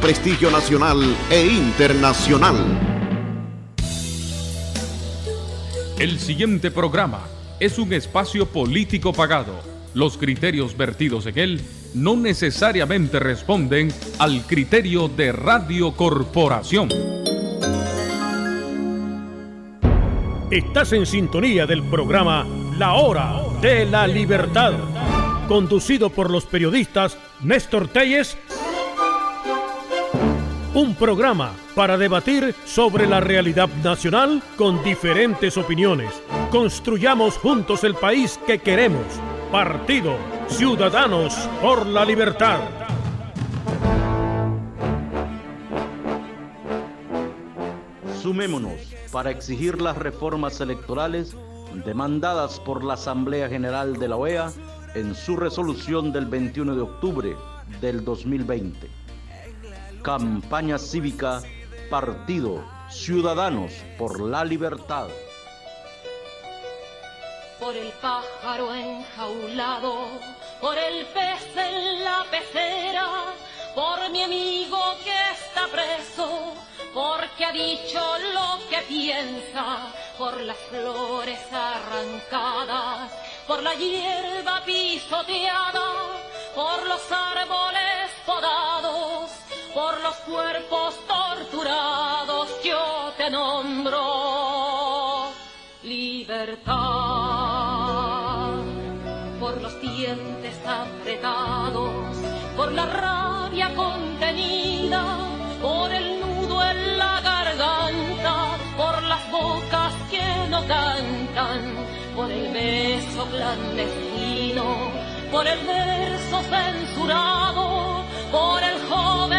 prestigio nacional e internacional. El siguiente programa es un espacio político pagado. Los criterios vertidos en él no necesariamente responden al criterio de Radio Corporación. Estás en sintonía del programa La Hora de la Libertad, conducido por los periodistas Néstor Telles. Un programa para debatir sobre la realidad nacional con diferentes opiniones. Construyamos juntos el país que queremos. Partido Ciudadanos por la Libertad. Sumémonos para exigir las reformas electorales demandadas por la Asamblea General de la OEA en su resolución del 21 de octubre del 2020. Campaña cívica, partido, ciudadanos por la libertad. Por el pájaro enjaulado, por el pez en la pecera, por mi amigo que está preso porque ha dicho lo que piensa, por las flores arrancadas, por la hierba pisoteada, por los árboles podados, por los cuerpos torturados, yo te nombro libertad, por los dientes apretados, por la rabia contenida, por el en la garganta, por las bocas que no cantan, por el beso clandestino, por el verso censurado, por el joven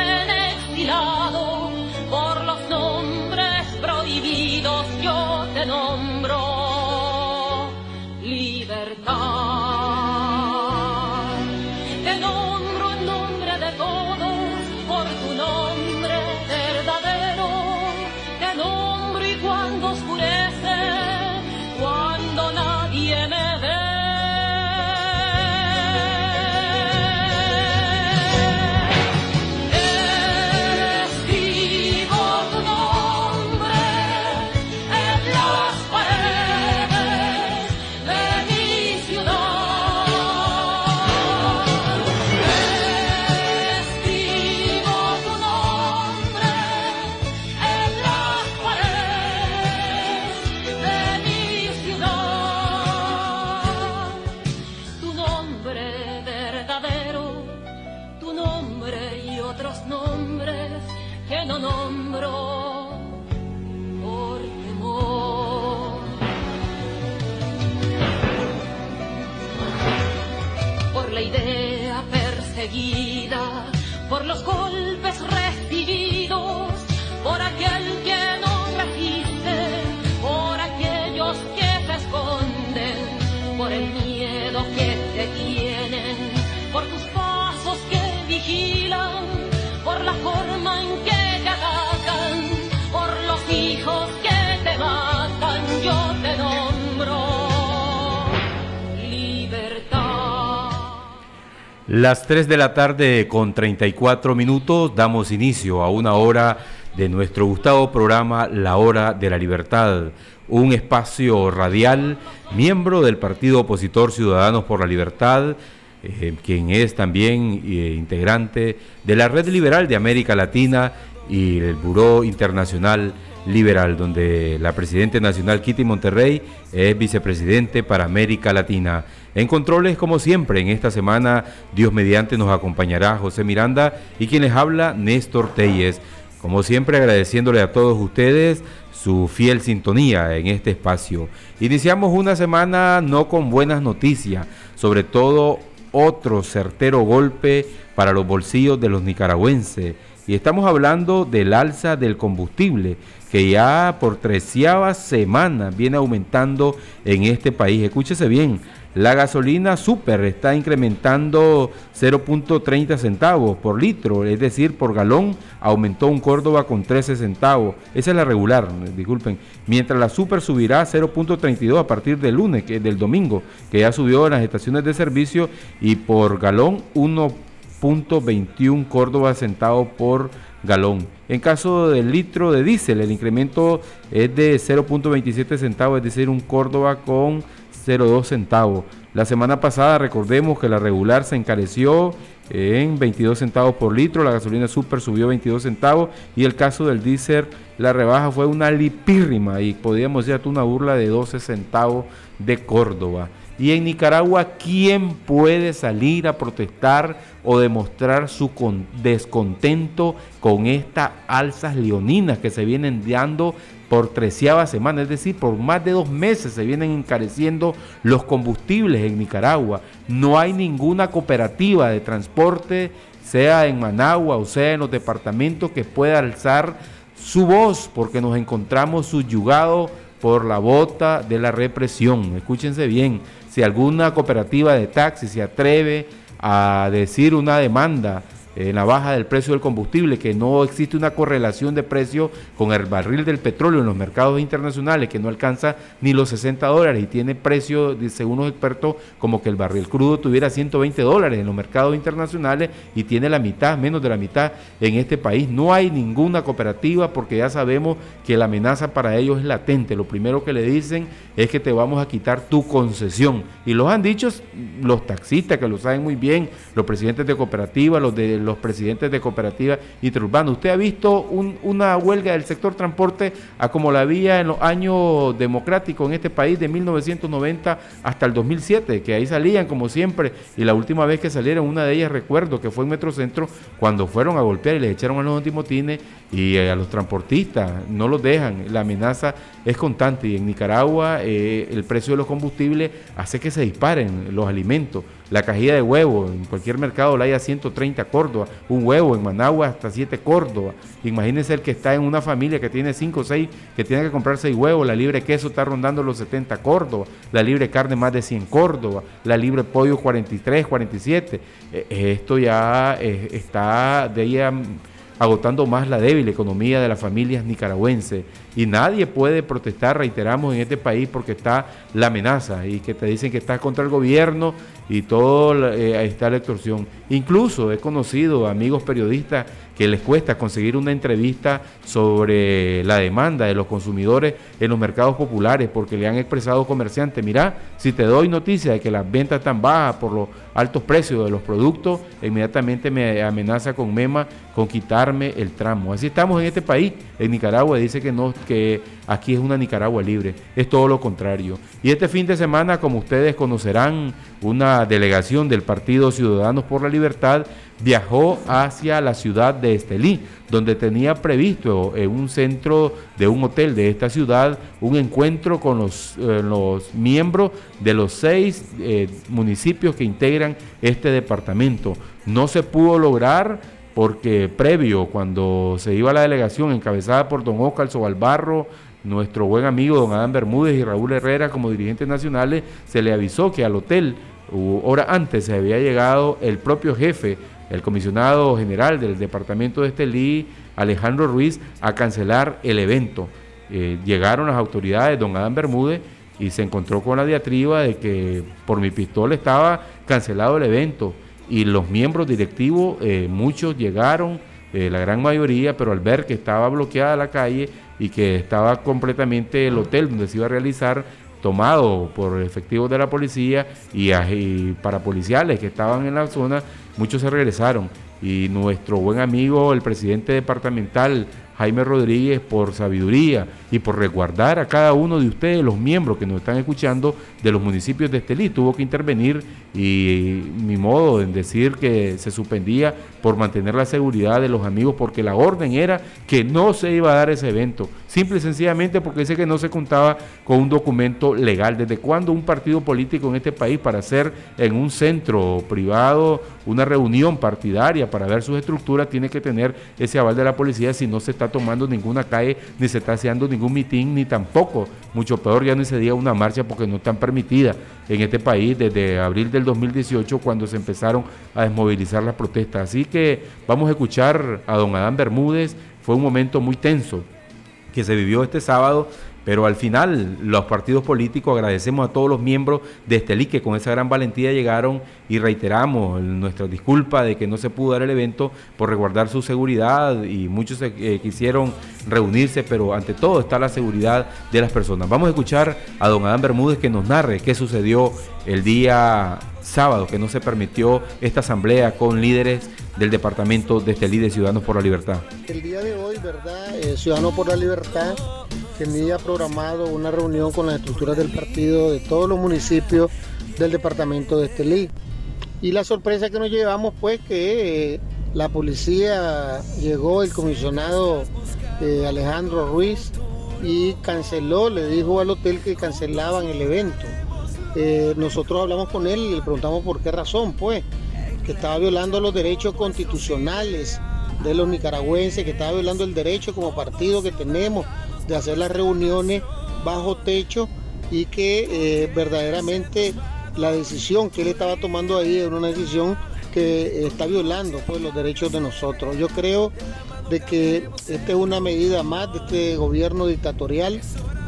miedo que te tienen, por tus pasos que vigilan, por la forma en que te atacan, por los hijos que te matan, yo te nombro. Las 3 de la tarde con 34 minutos damos inicio a una hora de nuestro gustado programa La Hora de la Libertad, un espacio radial, miembro del Partido Opositor Ciudadanos por la Libertad, eh, quien es también eh, integrante de la Red Liberal de América Latina y el Buró Internacional Liberal, donde la Presidenta Nacional Kitty Monterrey es vicepresidente para América Latina. En controles, como siempre, en esta semana, Dios mediante nos acompañará José Miranda y quien les habla, Néstor Telles. Como siempre, agradeciéndole a todos ustedes su fiel sintonía en este espacio. Iniciamos una semana no con buenas noticias, sobre todo otro certero golpe para los bolsillos de los nicaragüenses. Y estamos hablando del alza del combustible, que ya por treceava semana viene aumentando en este país. Escúchese bien, la gasolina super está incrementando 0.30 centavos por litro, es decir, por galón aumentó un Córdoba con 13 centavos. Esa es la regular, disculpen. Mientras la super subirá 0.32 a partir del lunes, que del domingo, que ya subió en las estaciones de servicio y por galón 1.21 Córdoba centavos por galón. En caso del litro de diésel, el incremento es de 0.27 centavos, es decir, un Córdoba con 0.2 centavos. La semana pasada recordemos que la regular se encareció en 22 centavos por litro, la gasolina super subió 22 centavos y el caso del diésel, la rebaja fue una lipírrima y podríamos decir una burla de 12 centavos de Córdoba. Y en Nicaragua, ¿quién puede salir a protestar o demostrar su descontento con estas alzas leoninas que se vienen dando por treceava semana? Es decir, por más de dos meses se vienen encareciendo los combustibles en Nicaragua. No hay ninguna cooperativa de transporte, sea en Managua o sea en los departamentos, que pueda alzar su voz porque nos encontramos subyugados por la bota de la represión. Escúchense bien si alguna cooperativa de taxi se atreve a decir una demanda en la baja del precio del combustible, que no existe una correlación de precio con el barril del petróleo en los mercados internacionales, que no alcanza ni los 60 dólares y tiene precio, según los expertos, como que el barril crudo tuviera 120 dólares en los mercados internacionales y tiene la mitad, menos de la mitad en este país. No hay ninguna cooperativa porque ya sabemos que la amenaza para ellos es latente. Lo primero que le dicen es que te vamos a quitar tu concesión. Y los han dicho los taxistas, que lo saben muy bien, los presidentes de cooperativas, los de los presidentes de cooperativas interurbanas. ¿Usted ha visto una huelga del sector transporte a como la había en los años democráticos en este país de 1990 hasta el 2007, que ahí salían como siempre y la última vez que salieron, una de ellas recuerdo que fue en Metrocentro cuando fueron a golpear y les echaron a los antimotines y eh, a los transportistas, no los dejan, la amenaza es constante y en Nicaragua eh, el precio de los combustibles hace que se disparen los alimentos. La cajilla de huevo en cualquier mercado la hay a 130 Córdoba, un huevo en Managua hasta 7 Córdoba. Imagínense el que está en una familia que tiene 5 o 6, que tiene que comprar 6 huevos, la libre queso está rondando los 70 Córdoba, la libre carne más de 100 Córdoba, la libre pollo 43, 47. Eh, esto ya eh, está de ella agotando más la débil economía de las familias nicaragüenses. Y nadie puede protestar, reiteramos, en este país porque está la amenaza y que te dicen que estás contra el gobierno y todo eh, está la extorsión. Incluso he conocido amigos periodistas que les cuesta conseguir una entrevista sobre la demanda de los consumidores en los mercados populares porque le han expresado comerciantes, mira, si te doy noticia de que las ventas están bajas por los altos precios de los productos, inmediatamente me amenaza con MEMA con quitarme el tramo. Así estamos en este país, en Nicaragua, dice que no que aquí es una Nicaragua libre, es todo lo contrario. Y este fin de semana, como ustedes conocerán, una delegación del Partido Ciudadanos por la Libertad viajó hacia la ciudad de Estelí, donde tenía previsto en un centro de un hotel de esta ciudad un encuentro con los, eh, los miembros de los seis eh, municipios que integran este departamento. No se pudo lograr porque previo, cuando se iba la delegación encabezada por don Oscar Sobalbarro, nuestro buen amigo don Adán Bermúdez y Raúl Herrera como dirigentes nacionales, se le avisó que al hotel, hora antes, se había llegado el propio jefe, el comisionado general del departamento de Estelí, Alejandro Ruiz, a cancelar el evento. Eh, llegaron las autoridades, don Adán Bermúdez, y se encontró con la diatriba de que por mi pistola estaba cancelado el evento y los miembros directivos, eh, muchos llegaron, eh, la gran mayoría, pero al ver que estaba bloqueada la calle y que estaba completamente el hotel donde se iba a realizar tomado por efectivos de la policía y, y parapoliciales que estaban en la zona, muchos se regresaron. Y nuestro buen amigo, el presidente departamental Jaime Rodríguez, por sabiduría y por resguardar a cada uno de ustedes, los miembros que nos están escuchando de los municipios de Estelí, tuvo que intervenir y mi modo en decir que se suspendía por mantener la seguridad de los amigos, porque la orden era que no se iba a dar ese evento, simple y sencillamente porque dice que no se contaba con un documento legal. ¿Desde cuándo un partido político en este país para hacer en un centro privado una reunión partidaria para ver sus estructuras tiene que tener ese aval de la policía si no se está tomando ninguna calle, ni se está haciendo ningún mitin, ni tampoco, mucho peor ya no se diga una marcha porque no están permitidas en este país desde abril del 2018 cuando se empezaron a desmovilizar las protestas. Así que vamos a escuchar a don Adán Bermúdez, fue un momento muy tenso que se vivió este sábado pero al final los partidos políticos agradecemos a todos los miembros de Estelí que con esa gran valentía llegaron y reiteramos nuestra disculpa de que no se pudo dar el evento por resguardar su seguridad y muchos eh, quisieron reunirse, pero ante todo está la seguridad de las personas. Vamos a escuchar a don Adán Bermúdez que nos narre qué sucedió el día sábado, que no se permitió esta asamblea con líderes del departamento de Estelí de Ciudadanos por la Libertad. El día de hoy, ¿verdad? Eh, Ciudadanos por la Libertad tenía programado una reunión con las estructuras del partido de todos los municipios del departamento de Estelí. Y la sorpresa que nos llevamos pues que eh, la policía llegó, el comisionado eh, Alejandro Ruiz, y canceló, le dijo al hotel que cancelaban el evento. Eh, nosotros hablamos con él y le preguntamos por qué razón, pues, que estaba violando los derechos constitucionales de los nicaragüenses, que estaba violando el derecho como partido que tenemos de hacer las reuniones bajo techo y que eh, verdaderamente la decisión que él estaba tomando ahí era una decisión que está violando pues, los derechos de nosotros. Yo creo de que esta es una medida más de este gobierno dictatorial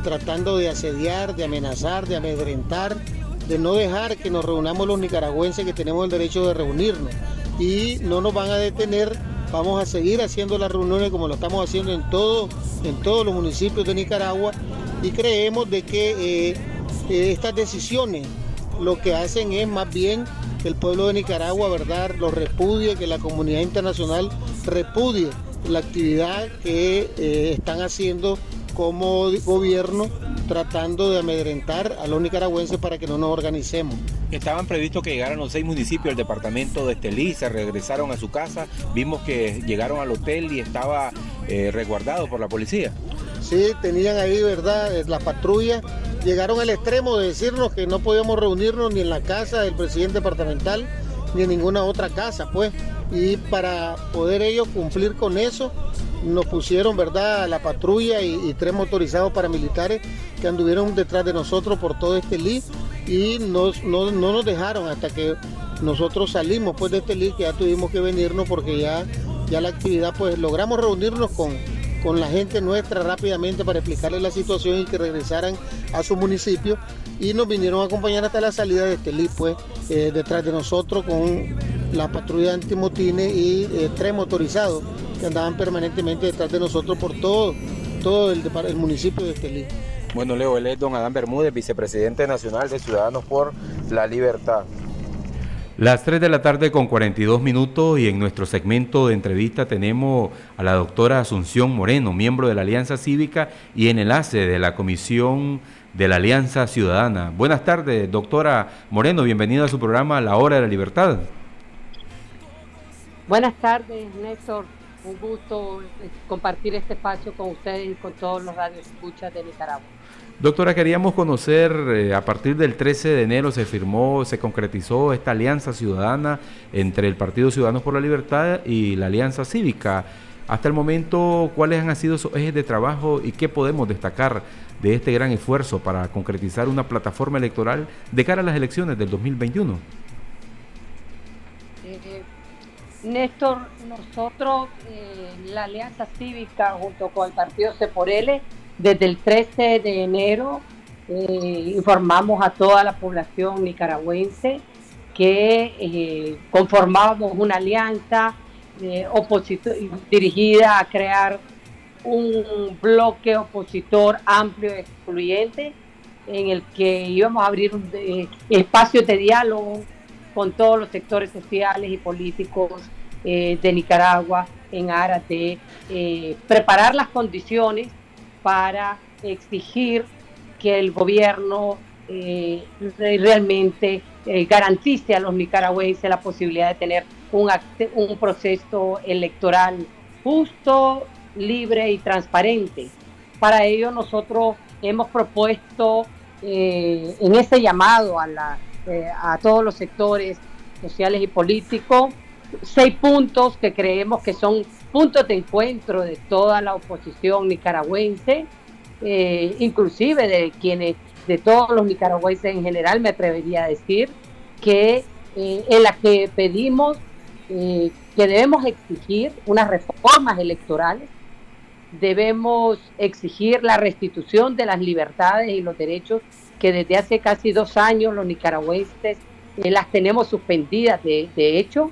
tratando de asediar, de amenazar, de amedrentar, de no dejar que nos reunamos los nicaragüenses que tenemos el derecho de reunirnos. Y no nos van a detener Vamos a seguir haciendo las reuniones como lo estamos haciendo en, todo, en todos los municipios de Nicaragua y creemos de que eh, eh, estas decisiones lo que hacen es más bien que el pueblo de Nicaragua, ¿verdad?, lo repudie, que la comunidad internacional repudie la actividad que eh, están haciendo como gobierno tratando de amedrentar a los nicaragüenses para que no nos organicemos. Estaban previstos que llegaran los seis municipios del departamento de Estelí, se regresaron a su casa, vimos que llegaron al hotel y estaba eh, resguardado por la policía. Sí, tenían ahí, ¿verdad?, la patrulla. Llegaron al extremo de decirnos que no podíamos reunirnos ni en la casa del presidente departamental ni en ninguna otra casa, pues. Y para poder ellos cumplir con eso, nos pusieron, ¿verdad?, la patrulla y, tres motorizados paramilitares que anduvieron detrás de nosotros por todo este LI y nos, no, nos dejaron hasta que nosotros salimos pues de este LI, que ya tuvimos que venirnos porque ya, ya la actividad, pues logramos reunirnos con, con la gente nuestra rápidamente para explicarles la situación y que regresaran a su municipio y nos vinieron a acompañar hasta la salida de Estelí, pues eh, detrás de nosotros con la patrulla antimotines y eh, tres motorizados que andaban permanentemente detrás de nosotros por todo, todo el, el municipio de Estelí. Bueno, Leo, él es don Adán Bermúdez, vicepresidente nacional de Ciudadanos por la Libertad. Las 3 de la tarde con 42 minutos y en nuestro segmento de entrevista tenemos a la doctora Asunción Moreno, miembro de la Alianza Cívica y en enlace de la Comisión de la Alianza Ciudadana. Buenas tardes, doctora Moreno, bienvenida a su programa La Hora de la Libertad. Buenas tardes, Néstor. Un gusto eh, compartir este espacio con ustedes y con todos los radioescuchas de Nicaragua. Doctora, queríamos conocer, eh, a partir del 13 de enero se firmó, se concretizó esta alianza ciudadana entre el Partido Ciudadanos por la Libertad y la Alianza Cívica. Hasta el momento, ¿cuáles han sido esos ejes de trabajo y qué podemos destacar de este gran esfuerzo para concretizar una plataforma electoral de cara a las elecciones del 2021? Eh, Néstor, nosotros, eh, la Alianza Cívica, junto con el Partido C por L, desde el 13 de enero eh, informamos a toda la población nicaragüense que eh, conformábamos una alianza eh, dirigida a crear un bloque opositor amplio y excluyente en el que íbamos a abrir un, espacios de diálogo con todos los sectores sociales y políticos de Nicaragua en aras de preparar las condiciones para exigir que el gobierno eh, realmente eh, garantice a los nicaragüenses la posibilidad de tener un, proceso electoral justo, libre y transparente. Para ello nosotros hemos propuesto eh, en ese llamado a, a todos los sectores sociales y políticos seis puntos que creemos que son puntos de encuentro de toda la oposición nicaragüense, eh, inclusive de quienes, de todos los nicaragüenses en general, me atrevería a decir, que eh, en la que pedimos eh, que debemos exigir unas reformas electorales debemos exigir la restitución de las libertades y los derechos que desde hace casi dos años los nicaragüenses las tenemos suspendidas de, hecho.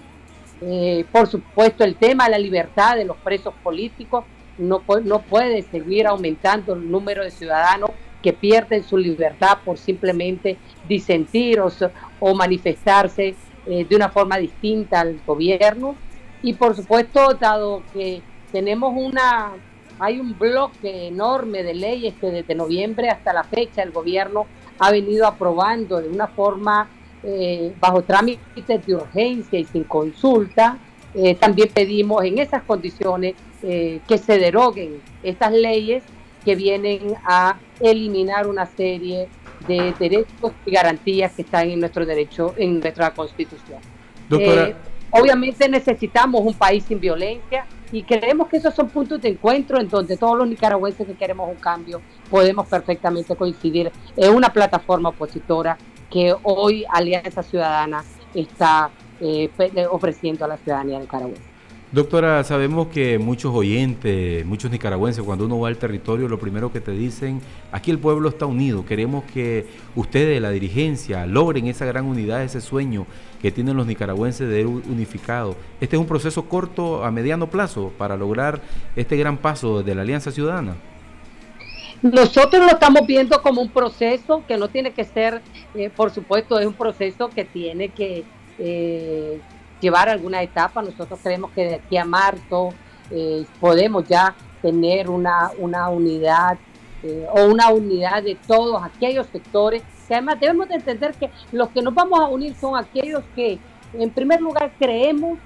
Eh, por supuesto, el tema de la libertad de los presos políticos no, no puede seguir aumentando el número de ciudadanos que pierden su libertad por simplemente disentir o, manifestarse eh, de una forma distinta al gobierno. Y por supuesto, dado que tenemos una, hay un bloque enorme de leyes que desde noviembre hasta la fecha el gobierno ha venido aprobando de una forma eh, bajo trámites de urgencia y sin consulta. Eh, también pedimos en esas condiciones que se deroguen estas leyes que vienen a eliminar una serie de derechos y garantías que están en nuestro derecho, en nuestra constitución. Eh, obviamente necesitamos un país sin violencia y creemos que esos son puntos de encuentro en donde todos los nicaragüenses que queremos un cambio podemos perfectamente coincidir en una plataforma opositora que hoy Alianza Ciudadana está eh, ofreciendo a la ciudadanía nicaragüense. Doctora, sabemos que muchos oyentes, muchos nicaragüenses, cuando uno va al territorio, lo primero que te dicen, aquí el pueblo está unido, queremos que ustedes, la dirigencia, logren esa gran unidad, ese sueño que tienen los nicaragüenses de unificado. Este es un proceso corto a mediano plazo para lograr este gran paso de la Alianza Ciudadana. Nosotros lo estamos viendo como un proceso que no tiene que ser, eh, por supuesto, es un proceso que tiene que... Eh, llevar alguna etapa. Nosotros creemos que de aquí a marzo eh, podemos ya tener una, una unidad o una unidad de todos aquellos sectores. Que además debemos de entender que los que nos vamos a unir son aquellos que en primer lugar creemos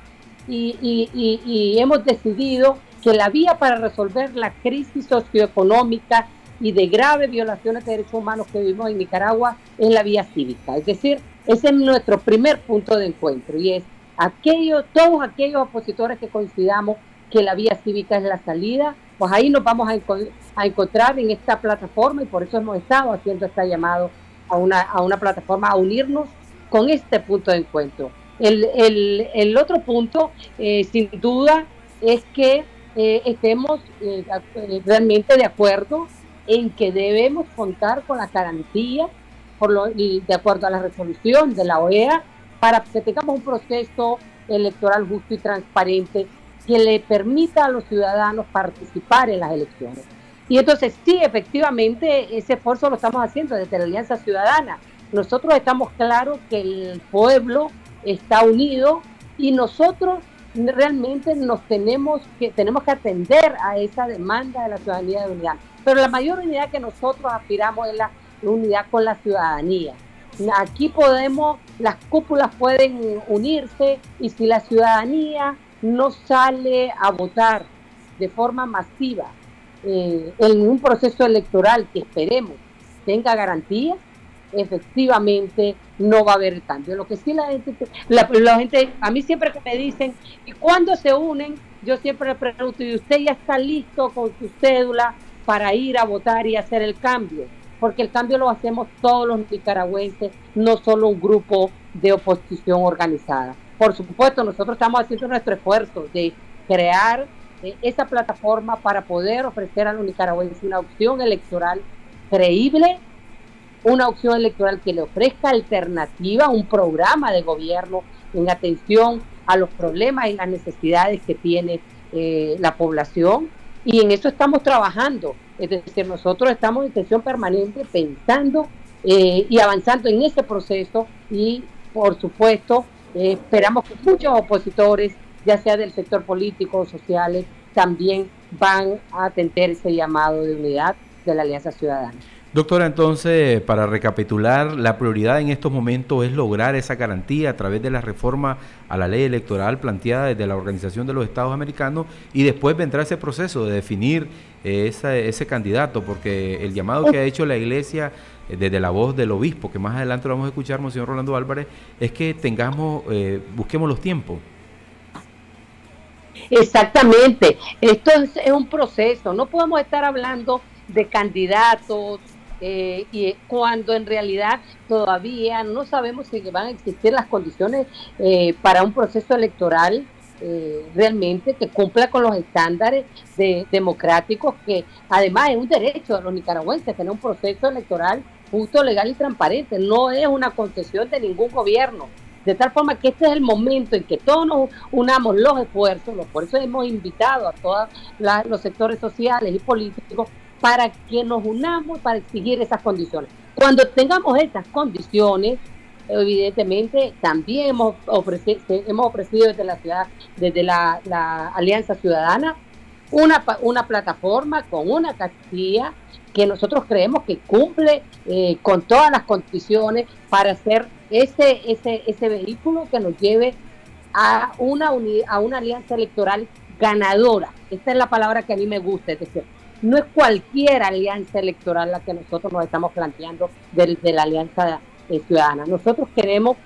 y, y hemos decidido que la vía para resolver la crisis socioeconómica y de graves violaciones de derechos humanos que vivimos en Nicaragua es la vía cívica. Es decir, ese es nuestro primer punto de encuentro y es aquellos, todos aquellos opositores que coincidamos que la vía cívica es la salida, pues ahí nos vamos a, encontrar en esta plataforma y por eso hemos estado haciendo este llamado a una, a una plataforma, a unirnos con este punto de encuentro. El, otro punto, eh, sin duda, es que eh, estemos eh, realmente de acuerdo en que debemos contar con la garantía, de acuerdo a la resolución de la OEA, para que tengamos un proceso electoral justo y transparente que le permita a los ciudadanos participar en las elecciones. Y entonces sí, efectivamente, ese esfuerzo lo estamos haciendo desde la Alianza Ciudadana. Nosotros estamos claros que el pueblo está unido y nosotros realmente nos tenemos que tenemos que atender a esa demanda de la ciudadanía de unidad. Pero la mayor unidad que nosotros aspiramos es la unidad con la ciudadanía. Aquí podemos, las cúpulas pueden unirse y si la ciudadanía no sale a votar de forma masiva eh, en un proceso electoral que esperemos tenga garantías, efectivamente no va a haber cambio. Lo que sí la gente, la, gente, a mí siempre que me dicen, ¿y cuándo se unen? Yo siempre le pregunto, ¿y usted ya está listo con su cédula para ir a votar y hacer el cambio? porque el cambio lo hacemos todos los nicaragüenses, no solo un grupo de oposición organizada. Por supuesto, nosotros estamos haciendo nuestro esfuerzo de crear eh, esa plataforma para poder ofrecer a los nicaragüenses una opción electoral creíble, una opción electoral que le ofrezca alternativa, un programa de gobierno en atención a los problemas y las necesidades que tiene eh, la población. Y en eso estamos trabajando. Es decir, nosotros estamos en sesión permanente pensando eh, y avanzando en este proceso y, por supuesto, eh, esperamos que muchos opositores, ya sea del sector político o sociales, también van a atender ese llamado de unidad de la Alianza Ciudadana. Doctora, entonces, para recapitular, la prioridad en estos momentos es lograr esa garantía a través de la reforma a la ley electoral planteada desde la Organización de los Estados Americanos y después vendrá ese proceso de definir eh, ese candidato, porque el llamado que ha hecho la Iglesia eh, desde la voz del obispo, que más adelante lo vamos a escuchar, Monseñor Rolando Álvarez, es que tengamos, eh, busquemos los tiempos. Exactamente, esto es un proceso, no podemos estar hablando de candidatos, eh, y cuando en realidad todavía no sabemos si van a existir las condiciones eh, para un proceso electoral eh, realmente que cumpla con los estándares de, democráticos que además es un derecho de los nicaragüenses tener un proceso electoral justo, legal y transparente. No es una concesión de ningún gobierno. De tal forma que este es el momento en que todos nos unamos los esfuerzos, por eso hemos invitado a todos los sectores sociales y políticos para que nos unamos para exigir esas condiciones. Cuando tengamos estas condiciones, evidentemente también hemos ofrecido, hemos ofrecido desde la ciudad, desde la, Alianza Ciudadana, una, una plataforma con una castilla que nosotros creemos que cumple eh, con todas las condiciones para hacer ese, ese, ese vehículo que nos lleve a una, a una alianza electoral ganadora. Esta es la palabra que a mí me gusta, es decir, no es cualquier alianza electoral la que nosotros nos estamos planteando de, de la alianza eh, ciudadana. Nosotros queremos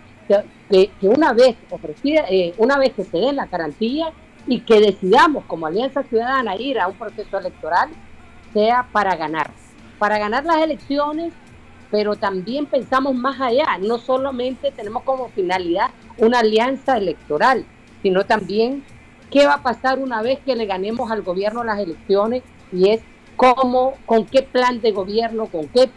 que, una vez ofrecida, eh, una vez que se den la garantía y que decidamos como Alianza Ciudadana ir a un proceso electoral, sea para ganar, para ganar las elecciones, pero también pensamos más allá, no solamente tenemos como finalidad una alianza electoral, sino también qué va a pasar una vez que le ganemos al gobierno las elecciones y es cómo, con qué plan de gobierno, con qué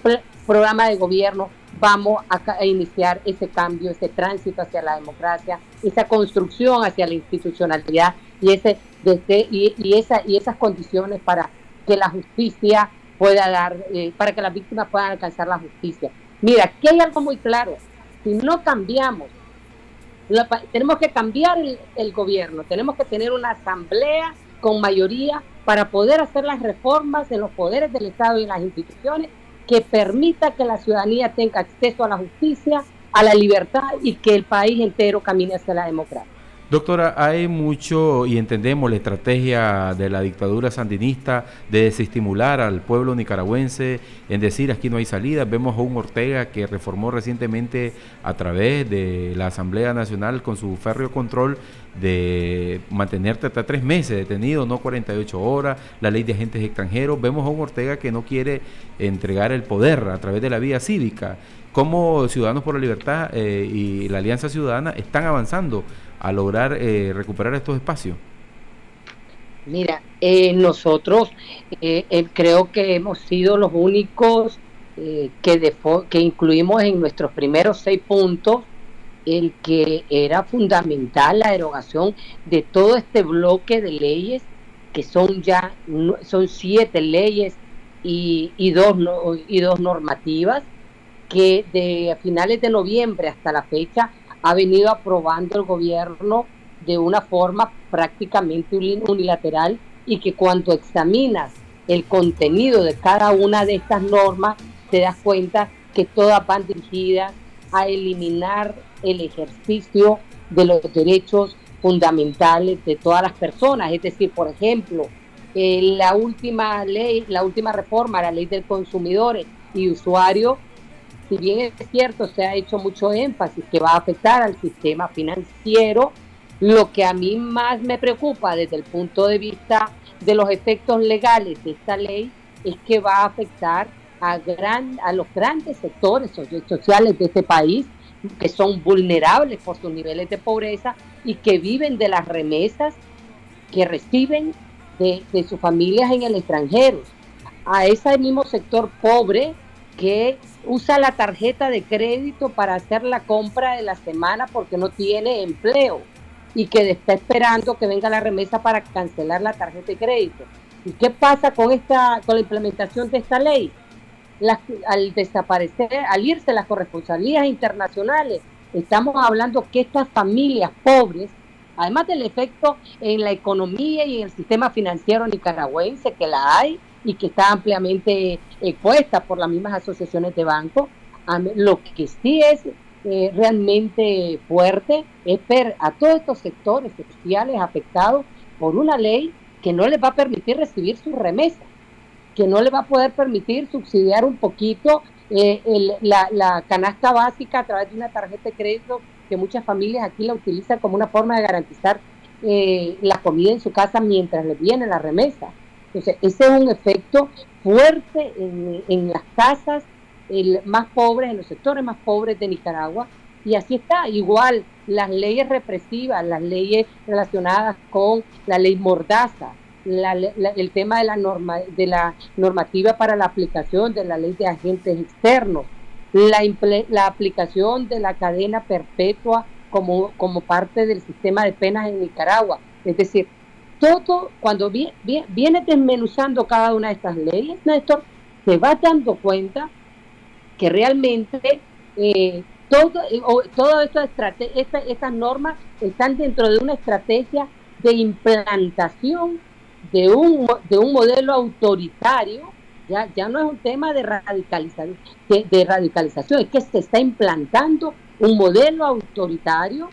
programa de gobierno vamos a, iniciar ese cambio, ese tránsito hacia la democracia, esa construcción hacia la institucionalidad y, ese, desde, y, esa, y esas condiciones para que la justicia pueda dar, eh, para que las víctimas puedan alcanzar la justicia. Mira, aquí hay algo muy claro. Si no cambiamos, tenemos que cambiar el, el gobierno, tenemos que tener una asamblea con mayoría para poder hacer las reformas en los poderes del Estado y en las instituciones que permita que la ciudadanía tenga acceso a la justicia, a la libertad y que el país entero camine hacia la democracia. Doctora, hay mucho y entendemos la estrategia de la dictadura sandinista de desestimular al pueblo nicaragüense en decir aquí no hay salida. Vemos a un Ortega que reformó recientemente a través de la Asamblea Nacional con su férreo control de mantenerte hasta tres meses detenido, no 48 horas, la ley de agentes extranjeros. Vemos a un Ortega que no quiere entregar el poder a través de la vía cívica. ¿Cómo Ciudadanos por la Libertad eh, y la Alianza Ciudadana están avanzando a lograr eh, recuperar estos espacios? Eh, nosotros eh, creo que hemos sido los únicos que, que incluimos en nuestros primeros seis puntos el que era fundamental la derogación de todo este bloque de leyes que son ya son siete leyes y, y dos y dos normativas que de finales de noviembre hasta la fecha ha venido aprobando el gobierno de una forma prácticamente unilateral y que cuando examinas el contenido de cada una de estas normas, te das cuenta que todas van dirigidas a eliminar el ejercicio de los derechos fundamentales de todas las personas. Es decir, por ejemplo, eh, la última ley, la última reforma, la ley del consumidor y usuario, si bien es cierto, se ha hecho mucho énfasis que va a afectar al sistema financiero, lo que a mí más me preocupa desde el punto de vista de los efectos legales de esta ley es que va a afectar a, gran, a los grandes sectores sociales de este país que son vulnerables por sus niveles de pobreza y que viven de las remesas que reciben de, de sus familias en el extranjero. A ese mismo sector pobre que usa la tarjeta de crédito para hacer la compra de la semana porque no tiene empleo y que está esperando que venga la remesa para cancelar la tarjeta de crédito. ¿Y qué pasa con esta con la implementación de esta ley? al desaparecer, al irse las corresponsalías internacionales, estamos hablando que estas familias pobres, además del efecto en la economía y en el sistema financiero nicaragüense, que la hay, y que está ampliamente expuesta por las mismas asociaciones de bancos. Lo que sí es eh, realmente fuerte es ver a todos estos sectores sociales afectados por una ley que no les va a permitir recibir sus remesas, que no les va a poder permitir subsidiar un poquito eh, la, canasta básica a través de una tarjeta de crédito que muchas familias aquí la utilizan como una forma de garantizar eh, la comida en su casa mientras les viene la remesa. Entonces, ese es un efecto fuerte en, las casas más pobres, en los sectores más pobres de Nicaragua, Y así está, igual las leyes represivas, las leyes relacionadas con la ley mordaza, el tema de la, norma, de la normativa para la aplicación de la ley de agentes externos, la, la aplicación de la cadena perpetua como, como parte del sistema de penas en Nicaragua. Es decir, todo, cuando viene desmenuzando cada una de estas leyes, Néstor, se va dando cuenta que realmente eh, todo, eh, todas estas normas están dentro de una estrategia de implantación de un, de un modelo autoritario, ya, ya no es un tema de radicalización, de, radicalización, es que se está implantando un modelo autoritario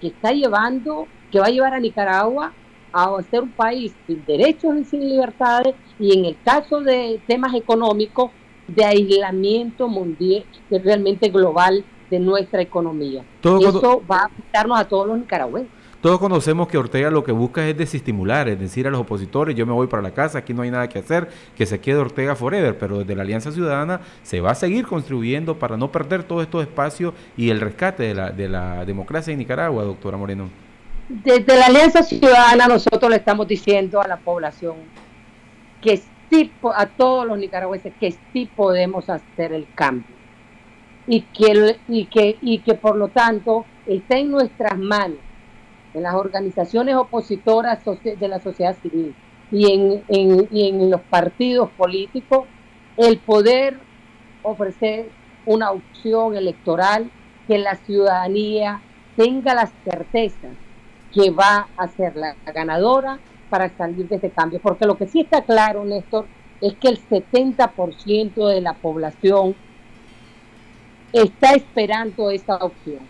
que está llevando, que va a llevar a Nicaragua a ser un país sin derechos y sin libertades, y en el caso de temas económicos, de aislamiento mundial, realmente global de nuestra economía. Eso va a afectarnos a todos los nicaragüenses. Todos conocemos que Ortega lo que busca es desestimular, es decir, a los opositores, yo me voy para la casa, aquí no hay nada que hacer, que se quede Ortega forever, pero desde la Alianza Ciudadana se va a seguir construyendo para no perder todos estos espacios y el rescate de la, de la democracia en Nicaragua, doctora Moreno. Desde la Alianza Ciudadana nosotros le estamos diciendo a la población que a todos los nicaragüenses, que sí podemos hacer el cambio. Y que, y que, y que por lo tanto está en nuestras manos en las organizaciones opositoras de la sociedad civil y en, en los partidos políticos el poder ofrecer una opción electoral que la ciudadanía tenga la certeza que va a ser la ganadora para salir de este cambio. Porque lo que sí está claro, Néstor, es que el 70% de la población está esperando esta opción.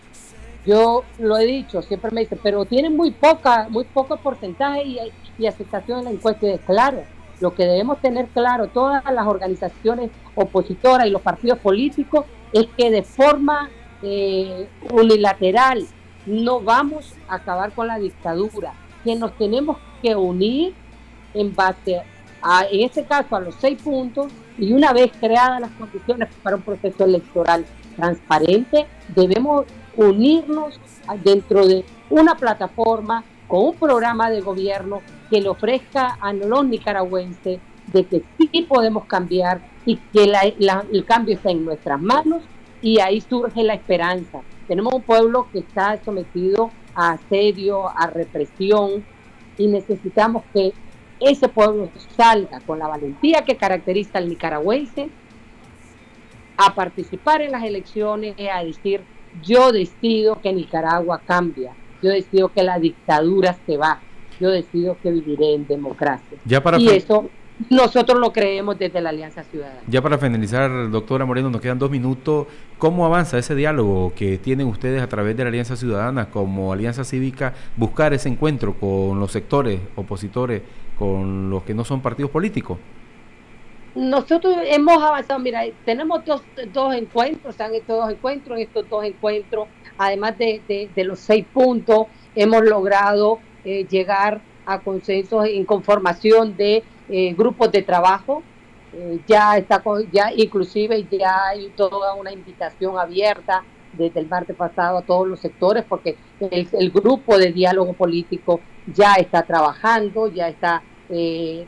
Yo lo he dicho, siempre me dicen, pero tienen muy poca, muy poco porcentaje y, aceptación en la encuesta. Y claro, lo que debemos tener claro todas las organizaciones opositoras y los partidos políticos es que de forma eh, unilateral no vamos a acabar con la dictadura, que nos tenemos que unir en base a, en este caso, a los seis puntos y una vez creadas las condiciones para un proceso electoral transparente, debemos unirnos dentro de una plataforma con un programa de gobierno que le ofrezca a los nicaragüenses de que sí podemos cambiar y que el cambio está en nuestras manos y ahí surge la esperanza. Tenemos un pueblo que está sometido a asedio, a represión y necesitamos que ese pueblo salga con la valentía que caracteriza al nicaragüense a participar en las elecciones, a decir yo decido que Nicaragua cambia, yo decido que la dictadura se va, yo decido que viviré en democracia. y eso nosotros lo creemos desde la Alianza Ciudadana. Ya para finalizar, doctora Moreno, nos quedan dos minutos. ¿Cómo avanza ese diálogo que tienen ustedes a través de la Alianza Ciudadana como Alianza Cívica, buscar ese encuentro con los sectores opositores, con los que no son partidos políticos? Nosotros hemos avanzado, mira, tenemos dos, dos encuentros, se han hecho dos encuentros, en estos dos encuentros, además de, de, los seis puntos, hemos logrado eh, llegar a consensos en conformación de eh, grupos de trabajo. Eh, ya está, ya inclusive ya hay toda una invitación abierta desde el martes pasado a todos los sectores, porque el, el grupo de diálogo político ya está trabajando, ya está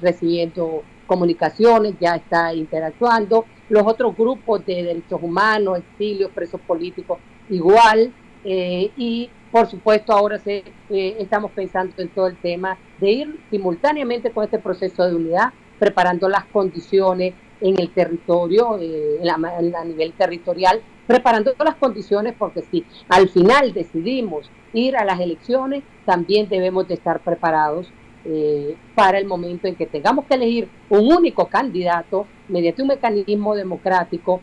recibiendo comunicaciones, ya está interactuando. Los otros grupos de derechos humanos, exilios, presos políticos, igual. Eh, y por supuesto ahora se, eh, estamos pensando en todo el tema de ir simultáneamente con este proceso de unidad, preparando las condiciones en el territorio, eh, a nivel territorial, preparando las condiciones porque si al final decidimos ir a las elecciones, también debemos de estar preparados eh, para el momento en que tengamos que elegir un único candidato mediante un mecanismo democrático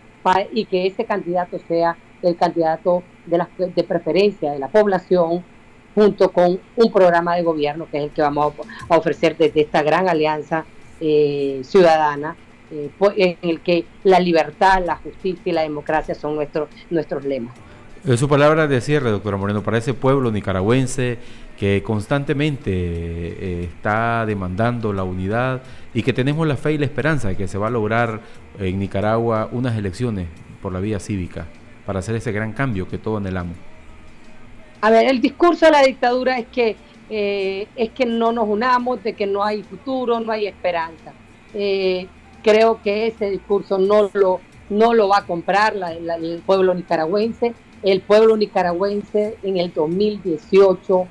y que ese candidato sea el candidato de, la, de preferencia de la población junto con un programa de gobierno que es el que vamos a ofrecer desde esta gran alianza eh, ciudadana eh, en el que la libertad, la justicia y la democracia son nuestros nuestros lemas. Su palabra de cierre, doctora Moreno, para ese pueblo nicaragüense que constantemente eh, está demandando la unidad y que tenemos la fe y la esperanza de que se va a lograr en Nicaragua unas elecciones por la vía cívica para hacer ese gran cambio que todos anhelamos. A ver, el discurso de la dictadura es que, eh, es que no nos unamos, de que no hay futuro, no hay esperanza. Eh, creo que ese discurso no lo, no lo va a comprar el pueblo nicaragüense. El pueblo nicaragüense en el 2018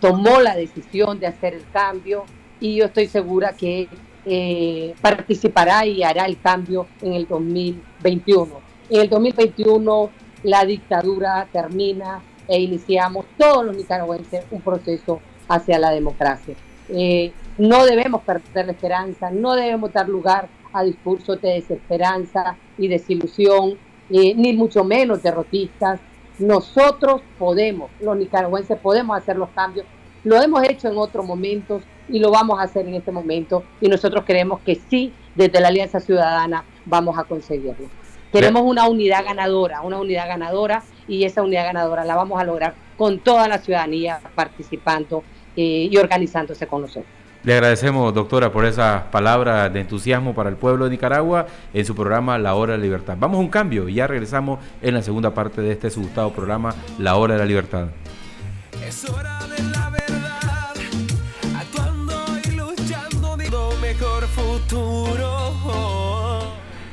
tomó la decisión de hacer el cambio y yo estoy segura que eh, participará y hará el cambio en el 2021. En el 2021 la dictadura termina e iniciamos todos los nicaragüenses un proceso hacia la democracia. Eh, no debemos perder la esperanza, no debemos dar lugar a discursos de desesperanza y desilusión, eh, ni mucho menos derrotistas. Nosotros podemos, los nicaragüenses podemos hacer los cambios. Lo hemos hecho en otros momentos y lo vamos a hacer en este momento. Y nosotros creemos que sí, desde la Alianza Ciudadana vamos a conseguirlo. Queremos una unidad ganadora, una unidad ganadora y esa unidad ganadora la vamos a lograr con toda la ciudadanía participando eh, y organizándose con nosotros. Le agradecemos, doctora, por esas palabras de entusiasmo para el pueblo de Nicaragua en su programa La Hora de la Libertad. Vamos a un cambio y ya regresamos en la segunda parte de este su gustado programa La Hora de la Libertad. Es hora de la verdad, actuando y luchando mejor futuro.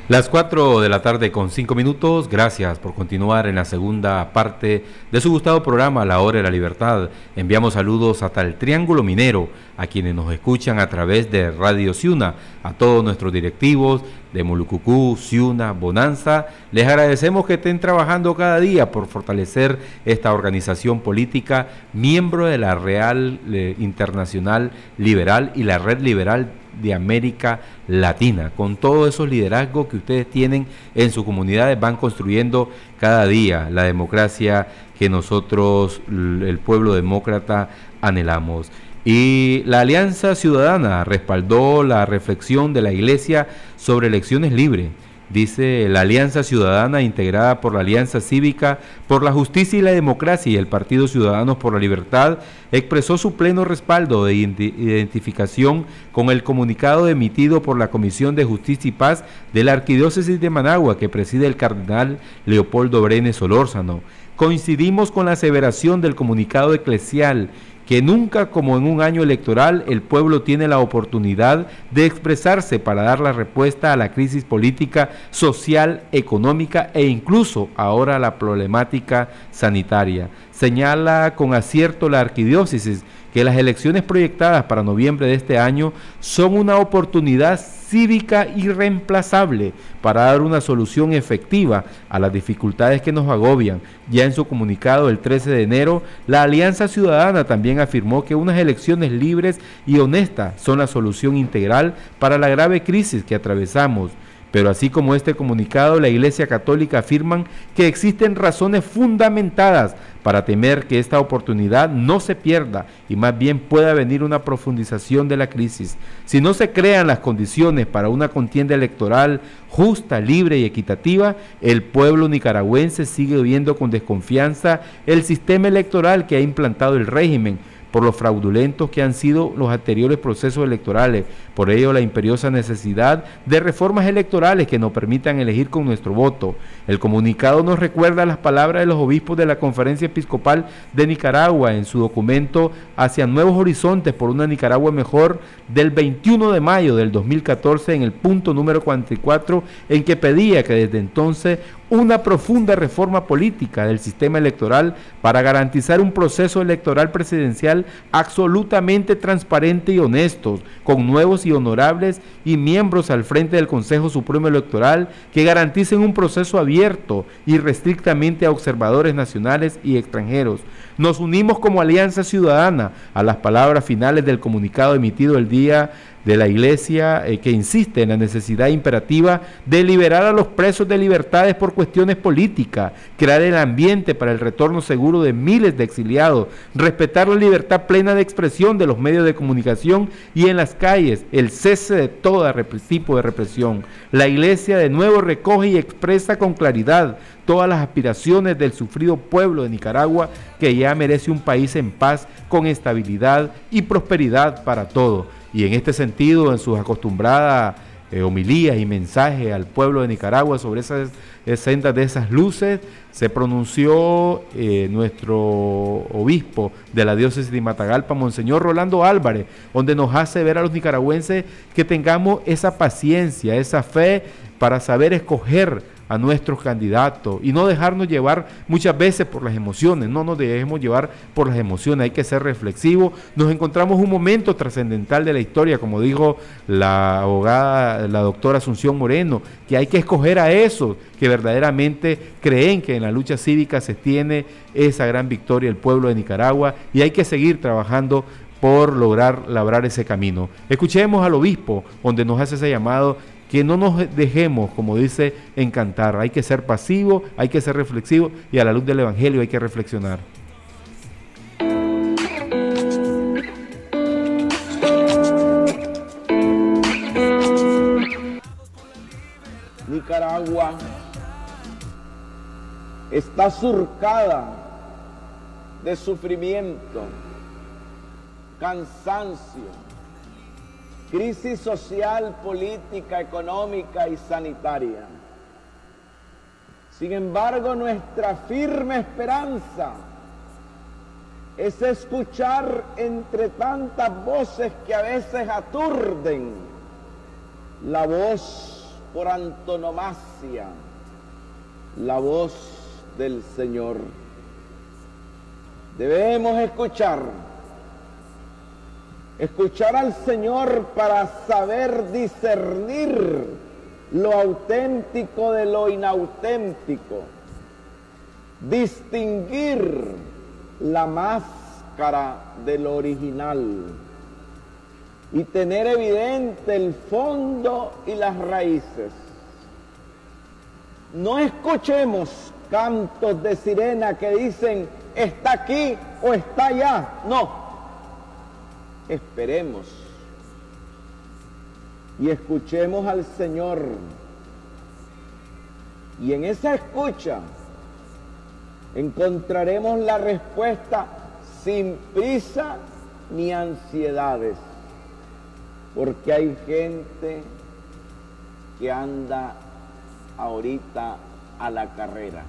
Las 4 de la tarde con 5 minutos, gracias por continuar en la segunda parte de su gustado programa La Hora de la Libertad. Enviamos saludos hasta el Triángulo Minero, a quienes nos escuchan a través de Radio Ciuna, a todos nuestros directivos de Molucucú, Ciuna, Bonanza. Les agradecemos que estén trabajando cada día por fortalecer esta organización política, miembro de la Real eh, Internacional Liberal y la Red Liberal de América Latina. Con todos esos liderazgos que ustedes tienen en sus comunidades, van construyendo cada día la democracia que nosotros, el pueblo demócrata, anhelamos. Y la Alianza Ciudadana respaldó la reflexión de la Iglesia sobre elecciones libres dice la Alianza Ciudadana integrada por la Alianza Cívica por la Justicia y la Democracia y el Partido Ciudadanos por la Libertad, expresó su pleno respaldo de identificación con el comunicado emitido por la Comisión de Justicia y Paz de la Arquidiócesis de Managua que preside el cardenal Leopoldo Brenes Solórzano. Coincidimos con la aseveración del comunicado eclesial que nunca como en un año electoral el pueblo tiene la oportunidad de expresarse para dar la respuesta a la crisis política, social, económica e incluso ahora a la problemática sanitaria. Señala con acierto la arquidiócesis que las elecciones proyectadas para noviembre de este año son una oportunidad cívica irreemplazable para dar una solución efectiva a las dificultades que nos agobian. Ya en su comunicado el 13 de enero, la Alianza Ciudadana también afirmó que unas elecciones libres y honestas son la solución integral para la grave crisis que atravesamos. Pero así como este comunicado, la Iglesia Católica afirman que existen razones fundamentadas para temer que esta oportunidad no se pierda y más bien pueda venir una profundización de la crisis. Si no se crean las condiciones para una contienda electoral justa, libre y equitativa, el pueblo nicaragüense sigue viendo con desconfianza el sistema electoral que ha implantado el régimen por los fraudulentos que han sido los anteriores procesos electorales. Por ello, la imperiosa necesidad de reformas electorales que nos permitan elegir con nuestro voto. El comunicado nos recuerda las palabras de los obispos de la Conferencia Episcopal de Nicaragua en su documento Hacia Nuevos Horizontes por una Nicaragua Mejor del 21 de mayo del 2014 en el punto número 44 en que pedía que desde entonces una profunda reforma política del sistema electoral para garantizar un proceso electoral presidencial absolutamente transparente y honesto, con nuevos y honorables y miembros al frente del Consejo Supremo Electoral que garanticen un proceso abierto y restrictamente a observadores nacionales y extranjeros. Nos unimos como Alianza Ciudadana a las palabras finales del comunicado emitido el día de la Iglesia eh, que insiste en la necesidad imperativa de liberar a los presos de libertades por cuestiones políticas, crear el ambiente para el retorno seguro de miles de exiliados, respetar la libertad plena de expresión de los medios de comunicación y en las calles el cese de todo tipo de represión. La Iglesia de nuevo recoge y expresa con claridad todas las aspiraciones del sufrido pueblo de Nicaragua que ya merece un país en paz, con estabilidad y prosperidad para todos y en este sentido, en sus acostumbradas eh, homilías y mensajes al pueblo de Nicaragua sobre esas, sendas de esas luces. Se pronunció eh, nuestro obispo de la diócesis de Matagalpa, Monseñor Rolando Álvarez, donde nos hace ver a los nicaragüenses que tengamos esa paciencia, esa fe para saber escoger a nuestros candidatos y no dejarnos llevar muchas veces por las emociones, no nos dejemos llevar por las emociones, hay que ser reflexivos. Nos encontramos un momento trascendental de la historia, como dijo la abogada, la doctora Asunción Moreno, que hay que escoger a esos que verdaderamente creen que en la lucha cívica se tiene esa gran victoria el pueblo de Nicaragua y hay que seguir trabajando por lograr labrar ese camino. Escuchemos al obispo, donde nos hace ese llamado que no nos dejemos, como dice, encantar. Hay que ser pasivo, hay que ser reflexivo y a la luz del Evangelio hay que reflexionar. Nicaragua está surcada de sufrimiento, cansancio, crisis social, política, económica y sanitaria. Sin embargo, nuestra firme esperanza es escuchar entre tantas voces que a veces aturden la voz por antonomasia, la voz del Señor. Debemos escuchar Escuchar al Señor para saber discernir lo auténtico de lo inauténtico. Distinguir la máscara de lo original. Y tener evidente el fondo y las raíces. No escuchemos cantos de sirena que dicen está aquí o está allá. No esperemos y escuchemos al Señor. Y en esa escucha encontraremos la respuesta sin prisa ni ansiedades, porque hay gente que anda ahorita a la carrera.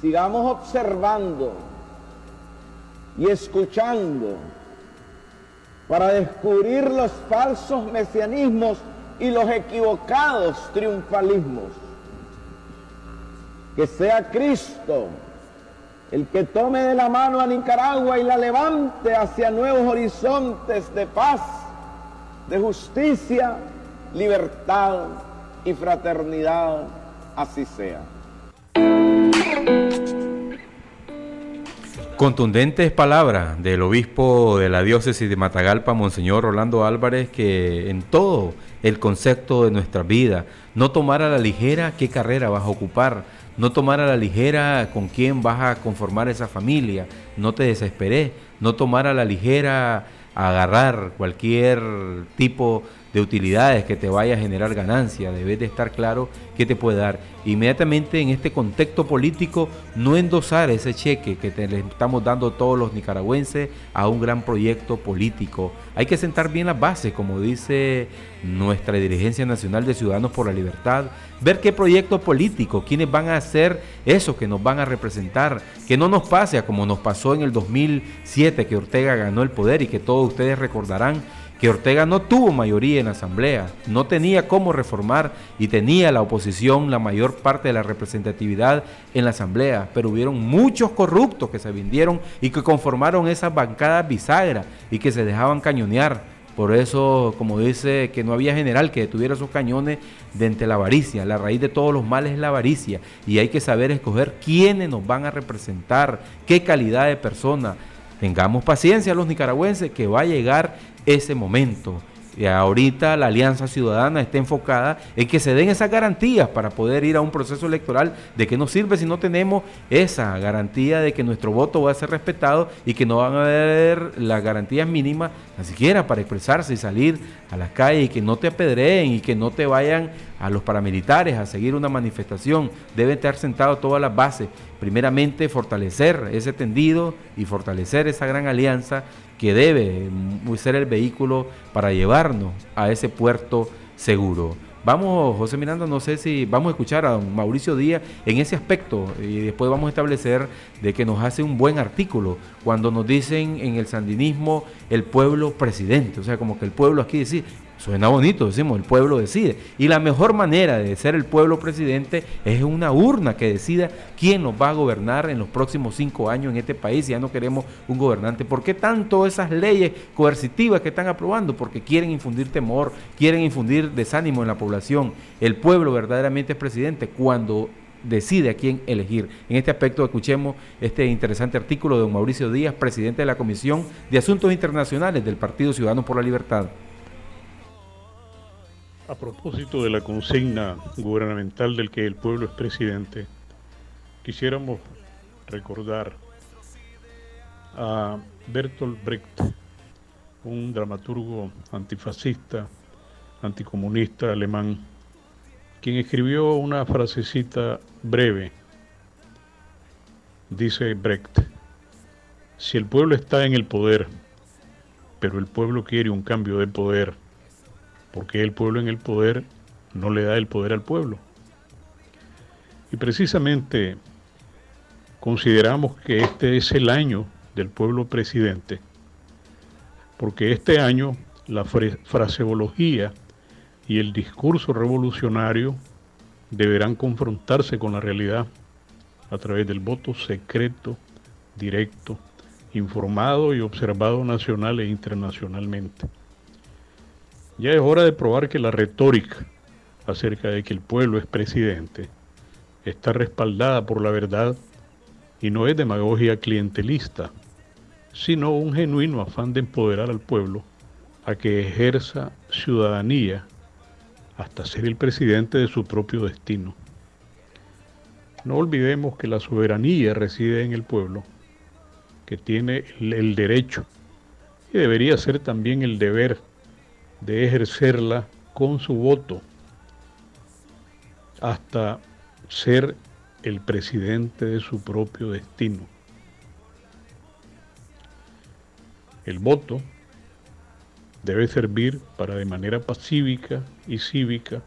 Sigamos observando y escuchando para descubrir los falsos mesianismos y los equivocados triunfalismos. Que sea Cristo el que tome de la mano a Nicaragua y la levante hacia nuevos horizontes de paz, de justicia, libertad y fraternidad. Así sea. Contundentes palabras del obispo de la diócesis de Matagalpa, Monseñor Rolando Álvarez, que en todo el concepto de nuestra vida, no tomar a la ligera qué carrera vas a ocupar, no tomar a la ligera con quién vas a conformar esa familia, no te desesperé, no tomar a la ligera agarrar cualquier tipo de utilidades que te vaya a generar ganancia, debes de estar claro qué te puede dar. Inmediatamente en este contexto político, no endosar ese cheque que le estamos dando todos los nicaragüenses a un gran proyecto político. Hay que sentar bien las bases, como dice nuestra dirigencia nacional de Ciudadanos por la Libertad, ver qué proyecto político, quiénes van a hacer eso que nos van a representar, que no nos pase como nos pasó en el 2007 que Ortega ganó el poder y que todos ustedes recordarán que Ortega no tuvo mayoría en la Asamblea, no tenía cómo reformar y tenía la oposición la mayor parte de la representatividad en la Asamblea, pero hubieron muchos corruptos que se vendieron y que conformaron esas bancadas bisagras y que se dejaban cañonear. Por eso, como dice, que no había general que detuviera esos cañones de entre la avaricia. La raíz de todos los males es la avaricia. Y hay que saber escoger quiénes nos van a representar, qué calidad de persona. Tengamos paciencia los nicaragüenses que va a llegar ese momento. Y ahorita la Alianza Ciudadana está enfocada en que se den esas garantías para poder ir a un proceso electoral. ¿De qué nos sirve si no tenemos esa garantía de que nuestro voto va a ser respetado y que no van a haber las garantías mínimas, ni siquiera para expresarse y salir a las calles y que no te apedreen y que no te vayan a los paramilitares a seguir una manifestación? Deben estar sentados todas las bases. Primeramente, fortalecer ese tendido y fortalecer esa gran alianza que debe ser el vehículo para llevarnos a ese puerto seguro. Vamos, José Miranda, no sé si vamos a escuchar a Mauricio Díaz en ese aspecto y después vamos a establecer de que nos hace un buen artículo cuando nos dicen en el sandinismo el pueblo presidente, o sea, como que el pueblo aquí dice, Suena bonito, decimos, el pueblo decide. Y la mejor manera de ser el pueblo presidente es una urna que decida quién nos va a gobernar en los próximos cinco años en este país. Ya no queremos un gobernante. ¿Por qué tanto esas leyes coercitivas que están aprobando? Porque quieren infundir temor, quieren infundir desánimo en la población. El pueblo verdaderamente es presidente cuando decide a quién elegir. En este aspecto escuchemos este interesante artículo de don Mauricio Díaz, presidente de la Comisión de Asuntos Internacionales del Partido Ciudadano por la Libertad. A propósito de la consigna gubernamental del que el pueblo es presidente, quisiéramos recordar a Bertolt Brecht, un dramaturgo antifascista, anticomunista alemán, quien escribió una frasecita breve. Dice Brecht, si el pueblo está en el poder, pero el pueblo quiere un cambio de poder, porque el pueblo en el poder no le da el poder al pueblo. Y precisamente consideramos que este es el año del pueblo presidente, porque este año la fraseología y el discurso revolucionario deberán confrontarse con la realidad a través del voto secreto, directo, informado y observado nacional e internacionalmente. Ya es hora de probar que la retórica acerca de que el pueblo es presidente está respaldada por la verdad y no es demagogia clientelista, sino un genuino afán de empoderar al pueblo a que ejerza ciudadanía hasta ser el presidente de su propio destino. No olvidemos que la soberanía reside en el pueblo, que tiene el derecho y debería ser también el deber de ejercerla con su voto hasta ser el presidente de su propio destino. El voto debe servir para de manera pacífica y cívica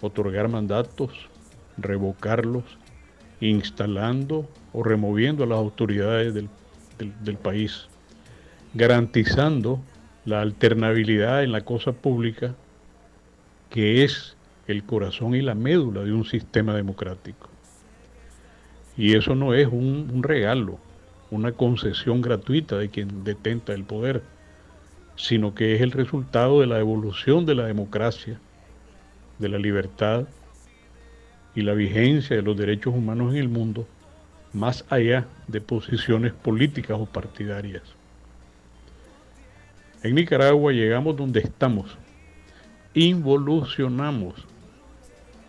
otorgar mandatos, revocarlos, instalando o removiendo a las autoridades del, del país, garantizando la alternabilidad en la cosa pública, que es el corazón y la médula de un sistema democrático. Y eso no es un, regalo, una concesión gratuita de quien detenta el poder, sino que es el resultado de la evolución de la democracia, de la libertad y la vigencia de los derechos humanos en el mundo, más allá de posiciones políticas o partidarias. En Nicaragua llegamos donde estamos, involucionamos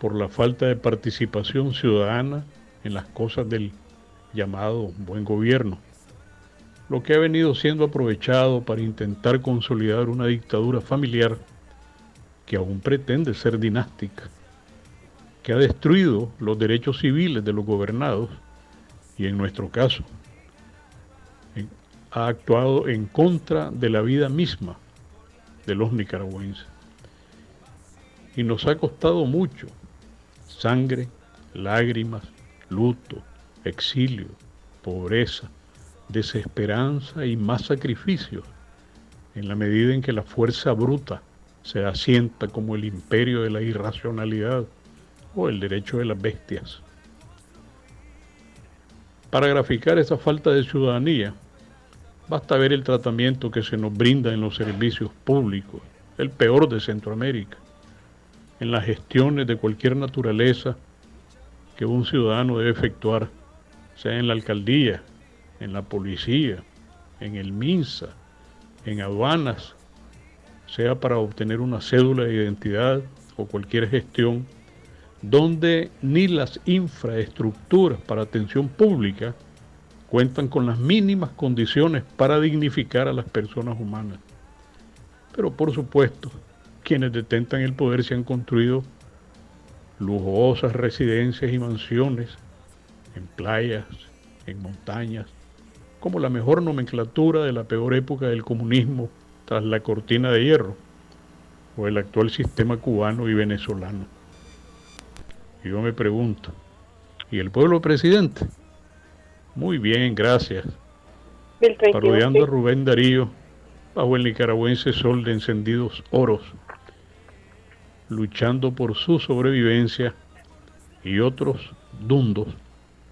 por la falta de participación ciudadana en las cosas del llamado buen gobierno, lo que ha venido siendo aprovechado para intentar consolidar una dictadura familiar que aún pretende ser dinástica, que ha destruido los derechos civiles de los gobernados y en nuestro caso ha actuado en contra de la vida misma de los nicaragüenses. Y nos ha costado mucho, sangre, lágrimas, luto, exilio, pobreza, desesperanza y más sacrificios, en la medida en que la fuerza bruta se asienta como el imperio de la irracionalidad o el derecho de las bestias. Para graficar esa falta de ciudadanía, Basta ver el tratamiento que se nos brinda en los servicios públicos, el peor de Centroamérica, en las gestiones de cualquier naturaleza que un ciudadano debe efectuar, sea en la alcaldía, en la policía, en el MINSA, en aduanas, sea para obtener una cédula de identidad o cualquier gestión, donde ni las infraestructuras para atención pública cuentan con las mínimas condiciones para dignificar a las personas humanas. Pero por supuesto, quienes detentan el poder se han construido lujosas residencias y mansiones en playas, en montañas, como la mejor nomenclatura de la peor época del comunismo tras la cortina de hierro o el actual sistema cubano y venezolano. Y yo me pregunto, ¿y el pueblo presidente? Muy bien, gracias. Parodiando a Rubén Darío bajo el nicaragüense sol de encendidos oros, luchando por su sobrevivencia y otros dundos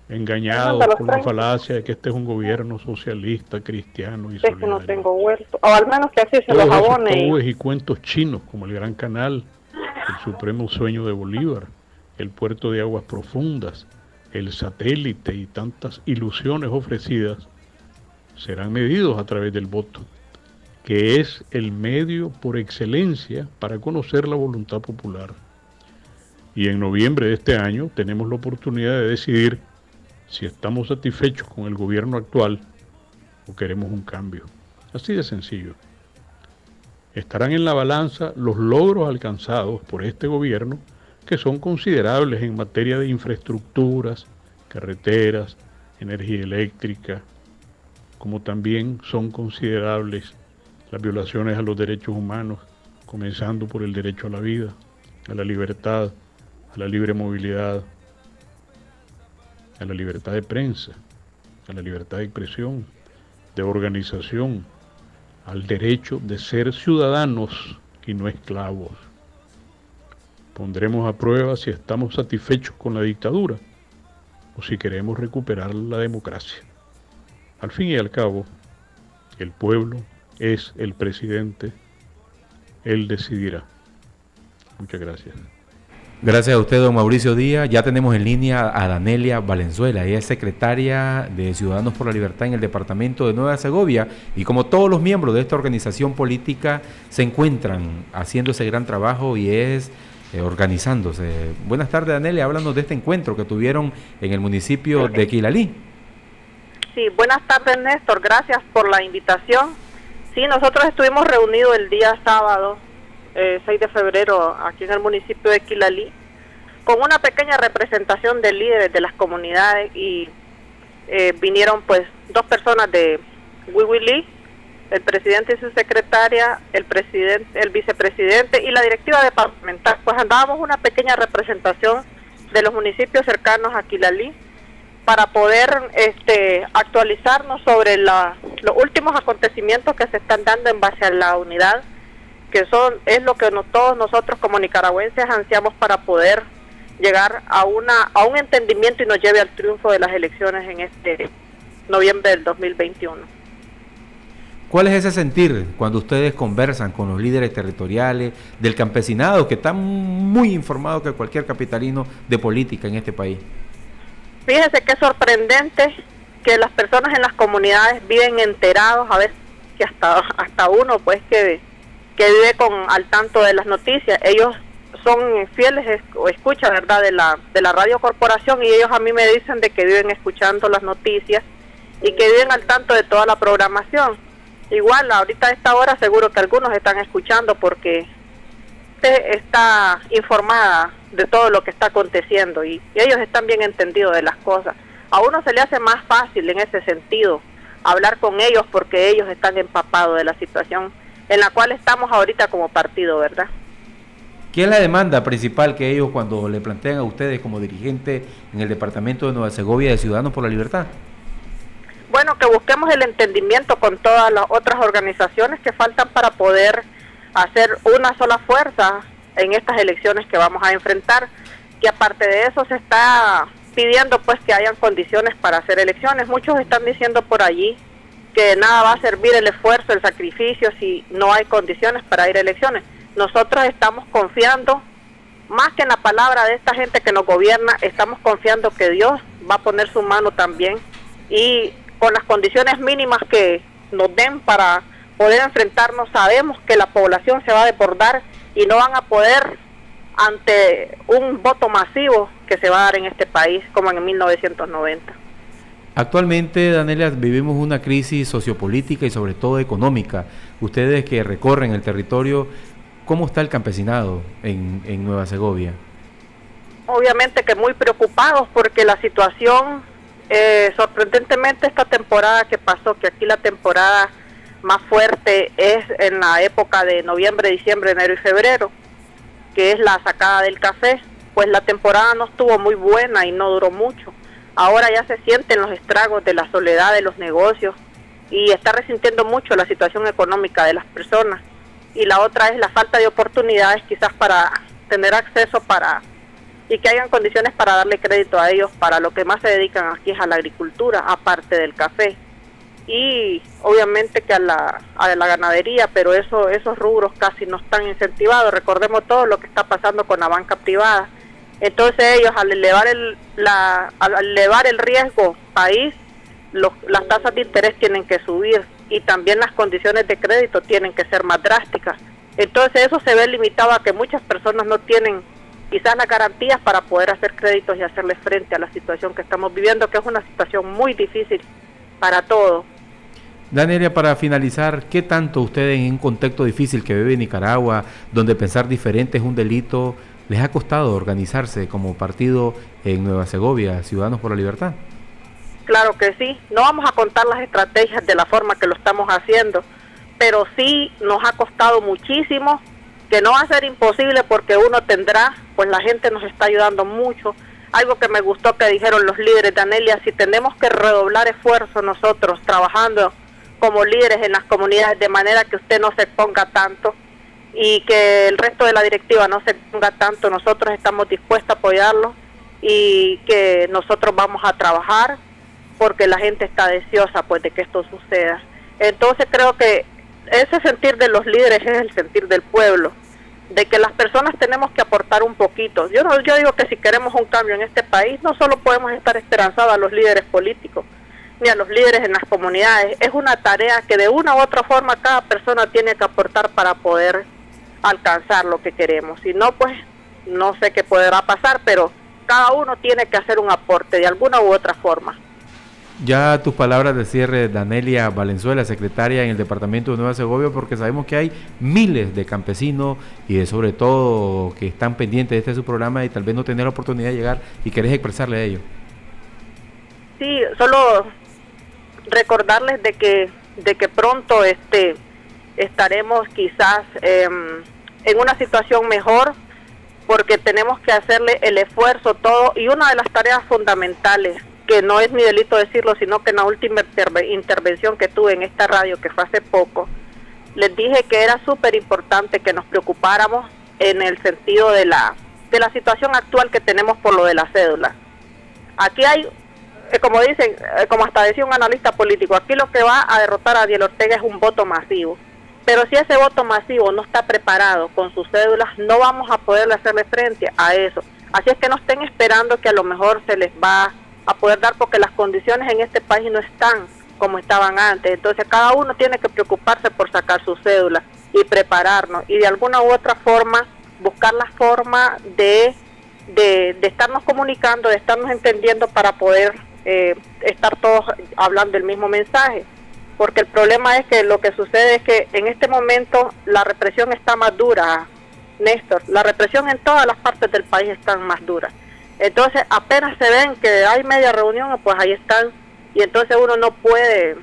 engañados por la falacia de que este es un gobierno socialista, cristiano y es que no tengo huerto, o al menos que así se los abone. y cuentos chinos, como el Gran Canal, el Supremo Sueño de Bolívar, el Puerto de Aguas Profundas, el satélite y tantas ilusiones ofrecidas, serán medidos a través del voto, que es el medio por excelencia para conocer la voluntad popular. Y en noviembre de este año tenemos la oportunidad de decidir si estamos satisfechos con el gobierno actual o queremos un cambio. Así de sencillo. Estarán en la balanza los logros alcanzados por este gobierno, que son considerables en materia de infraestructuras, carreteras, energía eléctrica, como también son considerables las violaciones a los derechos humanos, comenzando por el derecho a la vida, a la libertad, a la libre movilidad, a la libertad de prensa, a la libertad de expresión, de organización, al derecho de ser ciudadanos y no esclavos. Pondremos a prueba si estamos satisfechos con la dictadura o si queremos recuperar la democracia. Al fin y al cabo, el pueblo es el presidente, él decidirá. Muchas gracias. Gracias a usted, don Mauricio Díaz. Ya tenemos en línea a Danelia Valenzuela. Ella es secretaria de Ciudadanos por la Libertad en el departamento de Nueva Segovia. Y como todos los miembros de esta organización política se encuentran haciendo ese gran trabajo y es eh, organizándose. Buenas tardes, Danelia. Háblanos de este encuentro que tuvieron en el municipio de Quilalí. Sí, buenas tardes, Néstor. Gracias por la invitación. Sí, nosotros estuvimos reunidos el día sábado 6 eh, de febrero aquí en el municipio de Quilalí, con una pequeña representación de líderes de las comunidades y eh, vinieron pues dos personas de Wiwili, el presidente y su secretaria, el presidente, el vicepresidente y la directiva departamental. Pues andábamos una pequeña representación de los municipios cercanos a Quilalí para poder este, actualizarnos sobre la, los últimos acontecimientos que se están dando en base a la unidad que son es lo que todos nosotros como nicaragüenses ansiamos para poder llegar a una a un entendimiento y nos lleve al triunfo de las elecciones en este noviembre del 2021. ¿Cuál es ese sentir cuando ustedes conversan con los líderes territoriales del campesinado que están muy informados que cualquier capitalino de política en este país? Fíjese que es sorprendente que las personas en las comunidades viven enterados, a ver que hasta hasta uno pues que que vive con al tanto de las noticias. Ellos son fieles o escucha, ¿verdad?, de la, de la radio corporación y ellos a mí me dicen de que viven escuchando las noticias y que viven al tanto de toda la programación. Igual, ahorita a esta hora seguro que algunos están escuchando porque usted está informada de todo lo que está aconteciendo y, y ellos están bien entendidos de las cosas. A uno se le hace más fácil en ese sentido hablar con ellos porque ellos están empapados de la situación en la cual estamos ahorita como partido, ¿verdad? ¿Qué es la demanda principal que ellos cuando le plantean a ustedes como dirigente en el departamento de Nueva Segovia de Ciudadanos por la Libertad? Bueno, que busquemos el entendimiento con todas las otras organizaciones que faltan para poder hacer una sola fuerza en estas elecciones que vamos a enfrentar, que aparte de eso se está pidiendo pues que hayan condiciones para hacer elecciones. Muchos están diciendo por allí que nada va a servir el esfuerzo, el sacrificio si no hay condiciones para ir a elecciones. Nosotros estamos confiando, más que en la palabra de esta gente que nos gobierna, estamos confiando que Dios va a poner su mano también y con las condiciones mínimas que nos den para poder enfrentarnos, sabemos que la población se va a desbordar y no van a poder ante un voto masivo que se va a dar en este país como en 1990. Actualmente, Danelia, vivimos una crisis sociopolítica y sobre todo económica. Ustedes que recorren el territorio, ¿cómo está el campesinado en, en Nueva Segovia? Obviamente que muy preocupados porque la situación eh, sorprendentemente esta temporada que pasó, que aquí la temporada más fuerte es en la época de noviembre, diciembre, enero y febrero, que es la sacada del café, pues la temporada no estuvo muy buena y no duró mucho. Ahora ya se sienten los estragos de la soledad de los negocios y está resintiendo mucho la situación económica de las personas. Y la otra es la falta de oportunidades quizás para tener acceso para y que hayan condiciones para darle crédito a ellos para lo que más se dedican aquí es a la agricultura, aparte del café. Y obviamente que a la, a la ganadería, pero eso, esos rubros casi no están incentivados. Recordemos todo lo que está pasando con la banca privada. Entonces ellos al elevar el, la, al elevar el riesgo país, los, las tasas de interés tienen que subir y también las condiciones de crédito tienen que ser más drásticas. Entonces eso se ve limitado a que muchas personas no tienen quizás las garantías para poder hacer créditos y hacerle frente a la situación que estamos viviendo, que es una situación muy difícil para todos. Danelia, para finalizar, ¿qué tanto ustedes en un contexto difícil que vive Nicaragua, donde pensar diferente es un delito, les ha costado organizarse como partido en Nueva Segovia, Ciudadanos por la Libertad? Claro que sí, no vamos a contar las estrategias de la forma que lo estamos haciendo, pero sí nos ha costado muchísimo que no va a ser imposible porque uno tendrá, pues la gente nos está ayudando mucho. Algo que me gustó que dijeron los líderes de Anelia, si tenemos que redoblar esfuerzo nosotros trabajando como líderes en las comunidades de manera que usted no se ponga tanto y que el resto de la directiva no se ponga tanto, nosotros estamos dispuestos a apoyarlo y que nosotros vamos a trabajar porque la gente está deseosa pues de que esto suceda. Entonces creo que ese sentir de los líderes es el sentir del pueblo, de que las personas tenemos que aportar un poquito. Yo, no, yo digo que si queremos un cambio en este país, no solo podemos estar esperanzados a los líderes políticos, ni a los líderes en las comunidades. Es una tarea que de una u otra forma cada persona tiene que aportar para poder alcanzar lo que queremos. Si no, pues no sé qué podrá pasar, pero cada uno tiene que hacer un aporte de alguna u otra forma. Ya tus palabras de cierre, Danelia Valenzuela, secretaria en el departamento de Nueva Segovia, porque sabemos que hay miles de campesinos y de sobre todo que están pendientes de este su programa y tal vez no tener la oportunidad de llegar y querés expresarle a ellos. Sí, solo recordarles de que de que pronto este estaremos quizás em, en una situación mejor porque tenemos que hacerle el esfuerzo todo y una de las tareas fundamentales que no es mi delito decirlo, sino que en la última intervención que tuve en esta radio, que fue hace poco, les dije que era súper importante que nos preocupáramos en el sentido de la, de la situación actual que tenemos por lo de la cédula. Aquí hay, eh, como dicen, eh, como hasta decía un analista político, aquí lo que va a derrotar a Ariel Ortega es un voto masivo. Pero si ese voto masivo no está preparado con sus cédulas, no vamos a poder hacerle frente a eso. Así es que no estén esperando que a lo mejor se les va a poder dar porque las condiciones en este país no están como estaban antes. Entonces cada uno tiene que preocuparse por sacar su cédula y prepararnos y de alguna u otra forma buscar la forma de, de, estarnos comunicando, de estarnos entendiendo para poder eh, estar todos hablando el mismo mensaje. Porque el problema es que lo que sucede es que en este momento la represión está más dura, Néstor. La represión en todas las partes del país está más dura. Entonces apenas se ven que hay media reunión, pues ahí están y entonces uno no puede,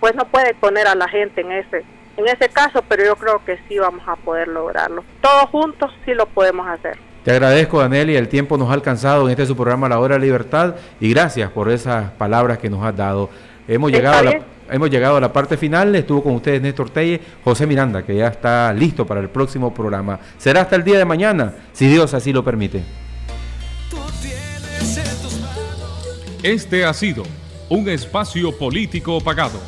pues no puede poner a la gente en ese, en ese caso, pero yo creo que sí vamos a poder lograrlo. Todos juntos sí lo podemos hacer. Te agradezco, Daniel, y el tiempo nos ha alcanzado en este su programa La Hora de Libertad y gracias por esas palabras que nos has dado. Hemos llegado, a la, hemos llegado a la parte final. Estuvo con ustedes Néstor Telle, José Miranda, que ya está listo para el próximo programa. Será hasta el día de mañana, si Dios así lo permite. Este ha sido un espacio político pagado.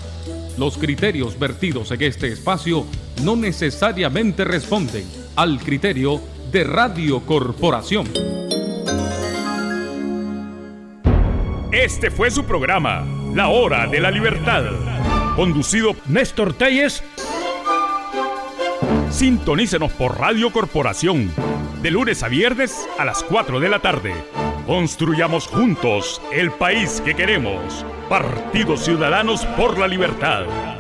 Los criterios vertidos en este espacio no necesariamente responden al criterio de Radio Corporación. Este fue su programa, La Hora de la Libertad, conducido Néstor Telles. Sintonícenos por Radio Corporación, de lunes a viernes a las 4 de la tarde. Construyamos juntos el país que queremos. Partidos Ciudadanos por la Libertad.